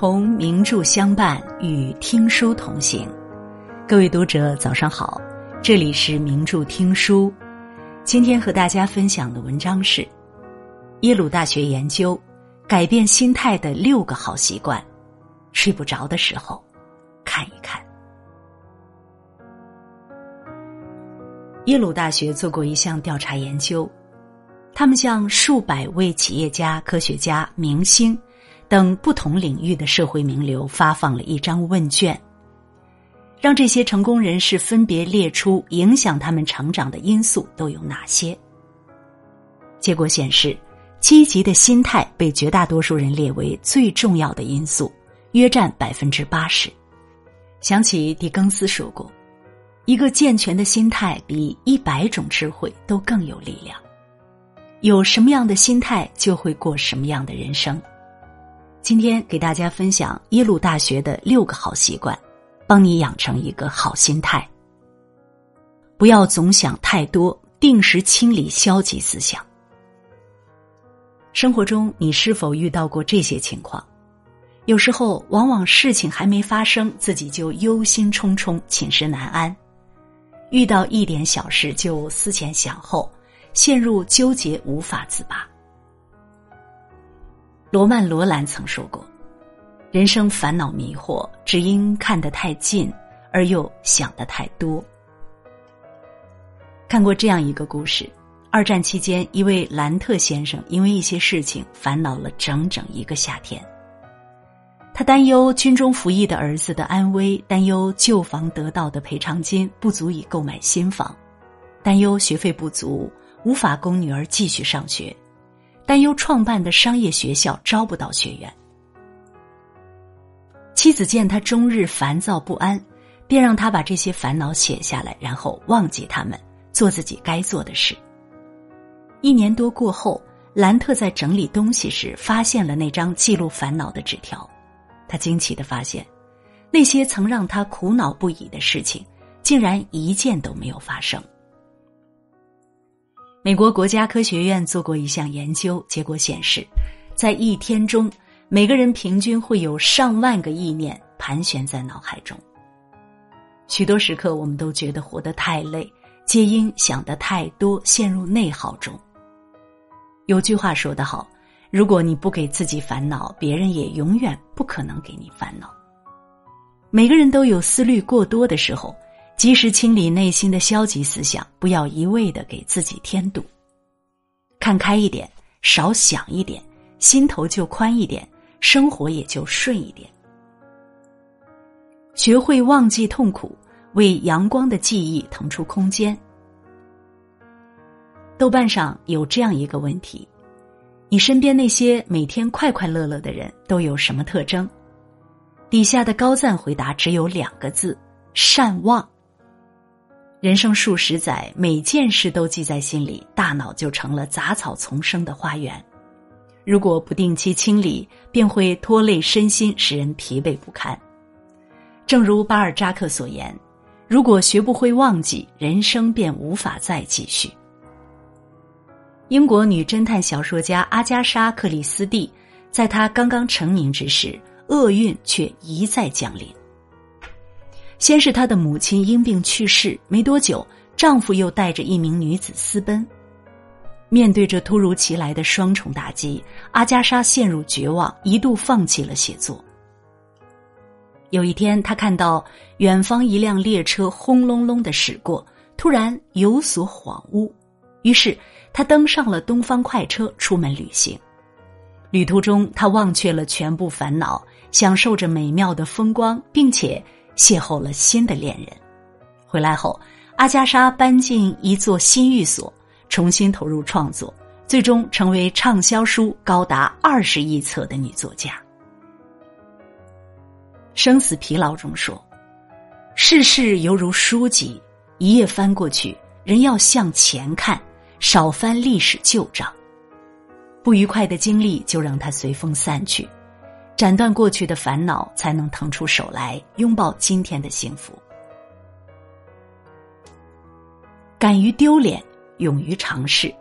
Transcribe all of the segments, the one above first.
同名著相伴，与听书同行。各位读者，早上好，这里是名著听书。今天和大家分享的文章是耶鲁大学研究改变心态的六个好习惯。睡不着的时候，看一看。耶鲁大学做过一项调查研究，他们向数百位企业家、科学家、明星。等不同领域的社会名流发放了一张问卷，让这些成功人士分别列出影响他们成长的因素都有哪些。结果显示，积极的心态被绝大多数人列为最重要的因素，约占百分之八十。想起狄更斯说过：“一个健全的心态比一百种智慧都更有力量。”有什么样的心态，就会过什么样的人生。今天给大家分享耶鲁大学的六个好习惯，帮你养成一个好心态。不要总想太多，定时清理消极思想。生活中，你是否遇到过这些情况？有时候，往往事情还没发生，自己就忧心忡忡、寝食难安；遇到一点小事就思前想后，陷入纠结无法自拔。罗曼·罗兰曾说过：“人生烦恼迷惑，只因看得太近，而又想得太多。”看过这样一个故事：二战期间，一位兰特先生因为一些事情烦恼了整整一个夏天。他担忧军中服役的儿子的安危，担忧旧房得到的赔偿金不足以购买新房，担忧学费不足，无法供女儿继续上学。担忧创办的商业学校招不到学员，妻子见他终日烦躁不安，便让他把这些烦恼写下来，然后忘记他们，做自己该做的事。一年多过后，兰特在整理东西时发现了那张记录烦恼的纸条，他惊奇的发现，那些曾让他苦恼不已的事情，竟然一件都没有发生。美国国家科学院做过一项研究，结果显示，在一天中，每个人平均会有上万个意念盘旋在脑海中。许多时刻，我们都觉得活得太累，皆因想得太多，陷入内耗中。有句话说得好：“如果你不给自己烦恼，别人也永远不可能给你烦恼。”每个人都有思虑过多的时候。及时清理内心的消极思想，不要一味的给自己添堵。看开一点，少想一点，心头就宽一点，生活也就顺一点。学会忘记痛苦，为阳光的记忆腾出空间。豆瓣上有这样一个问题：你身边那些每天快快乐乐的人都有什么特征？底下的高赞回答只有两个字：善忘。人生数十载，每件事都记在心里，大脑就成了杂草丛生的花园。如果不定期清理，便会拖累身心，使人疲惫不堪。正如巴尔扎克所言：“如果学不会忘记，人生便无法再继续。”英国女侦探小说家阿加莎·克里斯蒂，在她刚刚成名之时，厄运却一再降临。先是她的母亲因病去世，没多久，丈夫又带着一名女子私奔。面对着突如其来的双重打击，阿加莎陷入绝望，一度放弃了写作。有一天，她看到远方一辆列车轰隆隆的驶过，突然有所恍悟，于是她登上了东方快车，出门旅行。旅途中，她忘却了全部烦恼，享受着美妙的风光，并且。邂逅了新的恋人，回来后，阿加莎搬进一座新寓所，重新投入创作，最终成为畅销书高达二十亿册的女作家。《生死疲劳》中说：“世事犹如书籍，一页翻过去，人要向前看，少翻历史旧账。不愉快的经历就让它随风散去。”斩断过去的烦恼，才能腾出手来拥抱今天的幸福。敢于丢脸，勇于尝试。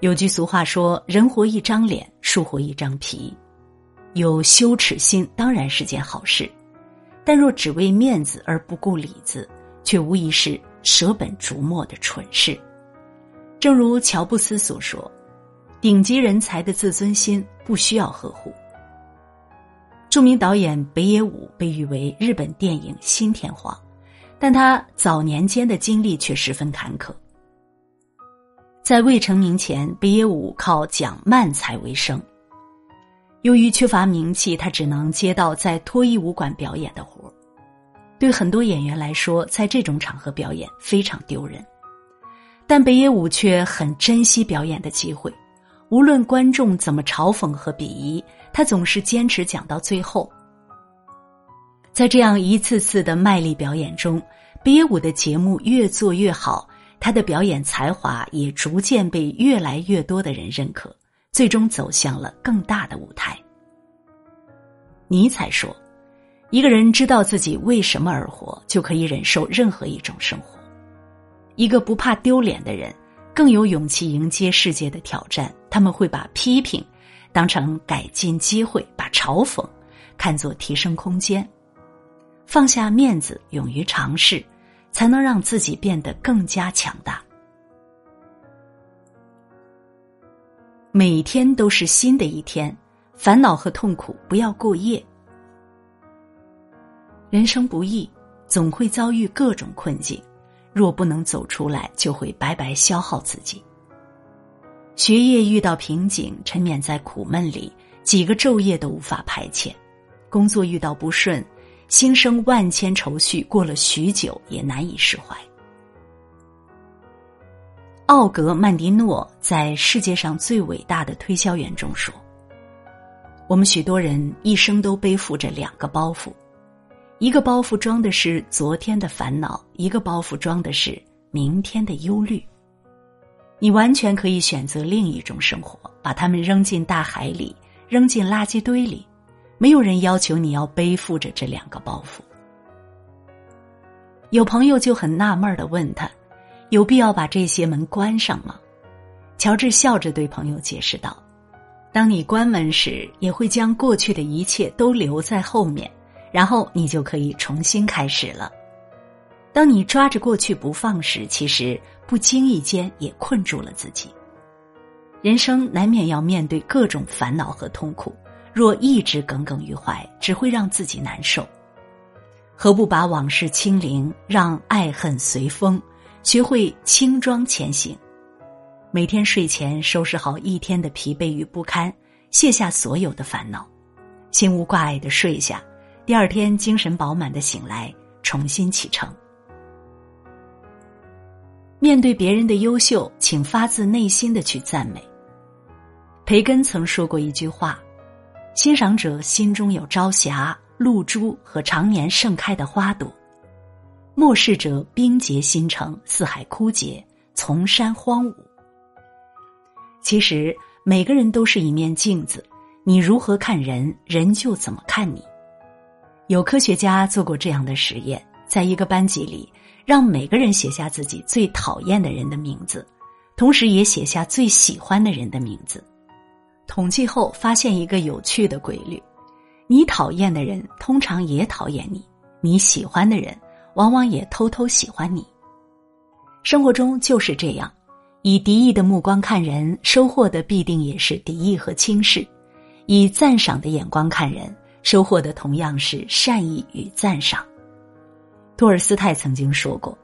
有句俗话说：“人活一张脸，树活一张皮。”有羞耻心当然是件好事，但若只为面子而不顾里子，却无疑是舍本逐末的蠢事。正如乔布斯所说：“顶级人才的自尊心不需要呵护。”著名导演北野武被誉为日本电影新天皇，但他早年间的经历却十分坎坷。在未成名前，北野武靠讲慢才为生。由于缺乏名气，他只能接到在脱衣舞馆表演的活对很多演员来说，在这种场合表演非常丢人。但北野武却很珍惜表演的机会，无论观众怎么嘲讽和鄙夷。他总是坚持讲到最后，在这样一次次的卖力表演中，比武的节目越做越好，他的表演才华也逐渐被越来越多的人认可，最终走向了更大的舞台。尼采说：“一个人知道自己为什么而活，就可以忍受任何一种生活。一个不怕丢脸的人，更有勇气迎接世界的挑战。他们会把批评。”当成改进机会，把嘲讽看作提升空间，放下面子，勇于尝试，才能让自己变得更加强大。每天都是新的一天，烦恼和痛苦不要过夜。人生不易，总会遭遇各种困境，若不能走出来，就会白白消耗自己。学业遇到瓶颈，沉湎在苦闷里，几个昼夜都无法排遣；工作遇到不顺，心生万千愁绪，过了许久也难以释怀。奥格曼迪诺在《世界上最伟大的推销员》中说：“我们许多人一生都背负着两个包袱，一个包袱装的是昨天的烦恼，一个包袱装的是明天的忧虑。”你完全可以选择另一种生活，把它们扔进大海里，扔进垃圾堆里。没有人要求你要背负着这两个包袱。有朋友就很纳闷的问他：“有必要把这些门关上吗？”乔治笑着对朋友解释道：“当你关门时，也会将过去的一切都留在后面，然后你就可以重新开始了。当你抓着过去不放时，其实……”不经意间也困住了自己。人生难免要面对各种烦恼和痛苦，若一直耿耿于怀，只会让自己难受。何不把往事清零，让爱恨随风，学会轻装前行？每天睡前收拾好一天的疲惫与不堪，卸下所有的烦恼，心无挂碍的睡下，第二天精神饱满的醒来，重新启程。面对别人的优秀，请发自内心的去赞美。培根曾说过一句话：“欣赏者心中有朝霞、露珠和常年盛开的花朵；漠视者冰结心城，四海枯竭，丛山荒芜。”其实，每个人都是一面镜子，你如何看人，人就怎么看你。有科学家做过这样的实验，在一个班级里。让每个人写下自己最讨厌的人的名字，同时也写下最喜欢的人的名字。统计后发现一个有趣的规律：你讨厌的人通常也讨厌你，你喜欢的人往往也偷偷喜欢你。生活中就是这样，以敌意的目光看人，收获的必定也是敌意和轻视；以赞赏的眼光看人，收获的同样是善意与赞赏。托尔斯泰曾经说过，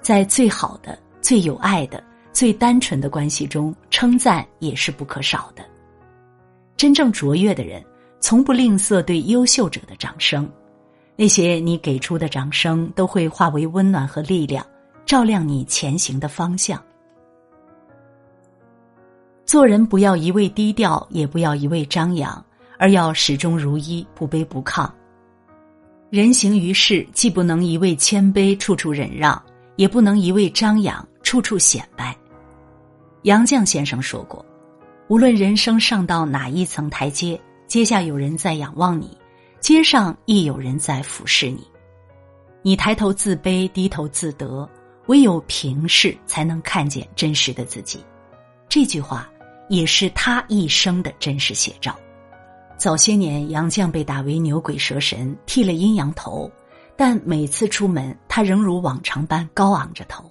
在最好的、最有爱的、最单纯的关系中，称赞也是不可少的。真正卓越的人，从不吝啬对优秀者的掌声，那些你给出的掌声，都会化为温暖和力量，照亮你前行的方向。做人不要一味低调，也不要一味张扬，而要始终如一，不卑不亢。人行于世，既不能一味谦卑，处处忍让，也不能一味张扬，处处显摆。杨绛先生说过：“无论人生上到哪一层台阶，阶下有人在仰望你，阶上亦有人在俯视你。你抬头自卑，低头自得，唯有平视，才能看见真实的自己。”这句话也是他一生的真实写照。早些年，杨绛被打为牛鬼蛇神，剃了阴阳头，但每次出门，他仍如往常般高昂着头。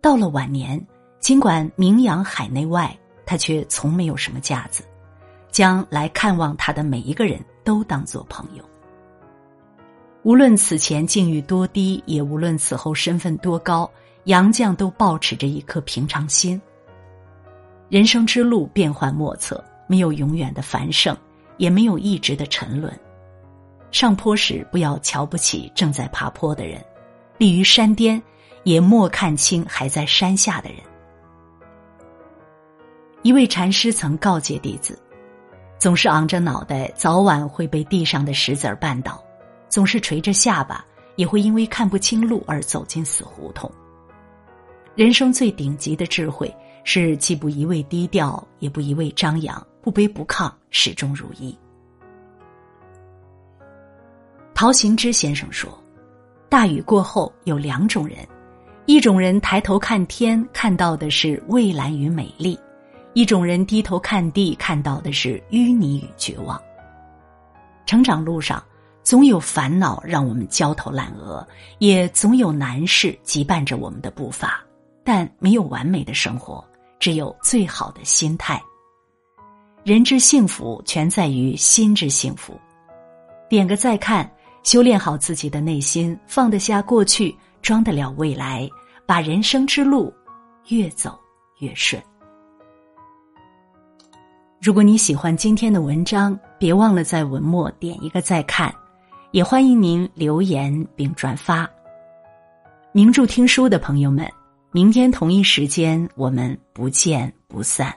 到了晚年，尽管名扬海内外，他却从没有什么架子，将来看望他的每一个人都当作朋友。无论此前境遇多低，也无论此后身份多高，杨绛都保持着一颗平常心。人生之路变幻莫测。没有永远的繁盛，也没有一直的沉沦。上坡时不要瞧不起正在爬坡的人，立于山巅，也莫看清还在山下的人。一位禅师曾告诫弟子：总是昂着脑袋，早晚会被地上的石子儿绊倒；总是垂着下巴，也会因为看不清路而走进死胡同。人生最顶级的智慧是既不一味低调，也不一味张扬。不卑不亢，始终如一。陶行知先生说：“大雨过后有两种人，一种人抬头看天，看到的是蔚蓝与美丽；一种人低头看地，看到的是淤泥与绝望。”成长路上，总有烦恼让我们焦头烂额，也总有难事羁绊着我们的步伐，但没有完美的生活，只有最好的心态。人之幸福，全在于心之幸福。点个再看，修炼好自己的内心，放得下过去，装得了未来，把人生之路越走越顺。如果你喜欢今天的文章，别忘了在文末点一个再看，也欢迎您留言并转发。名著听书的朋友们，明天同一时间我们不见不散。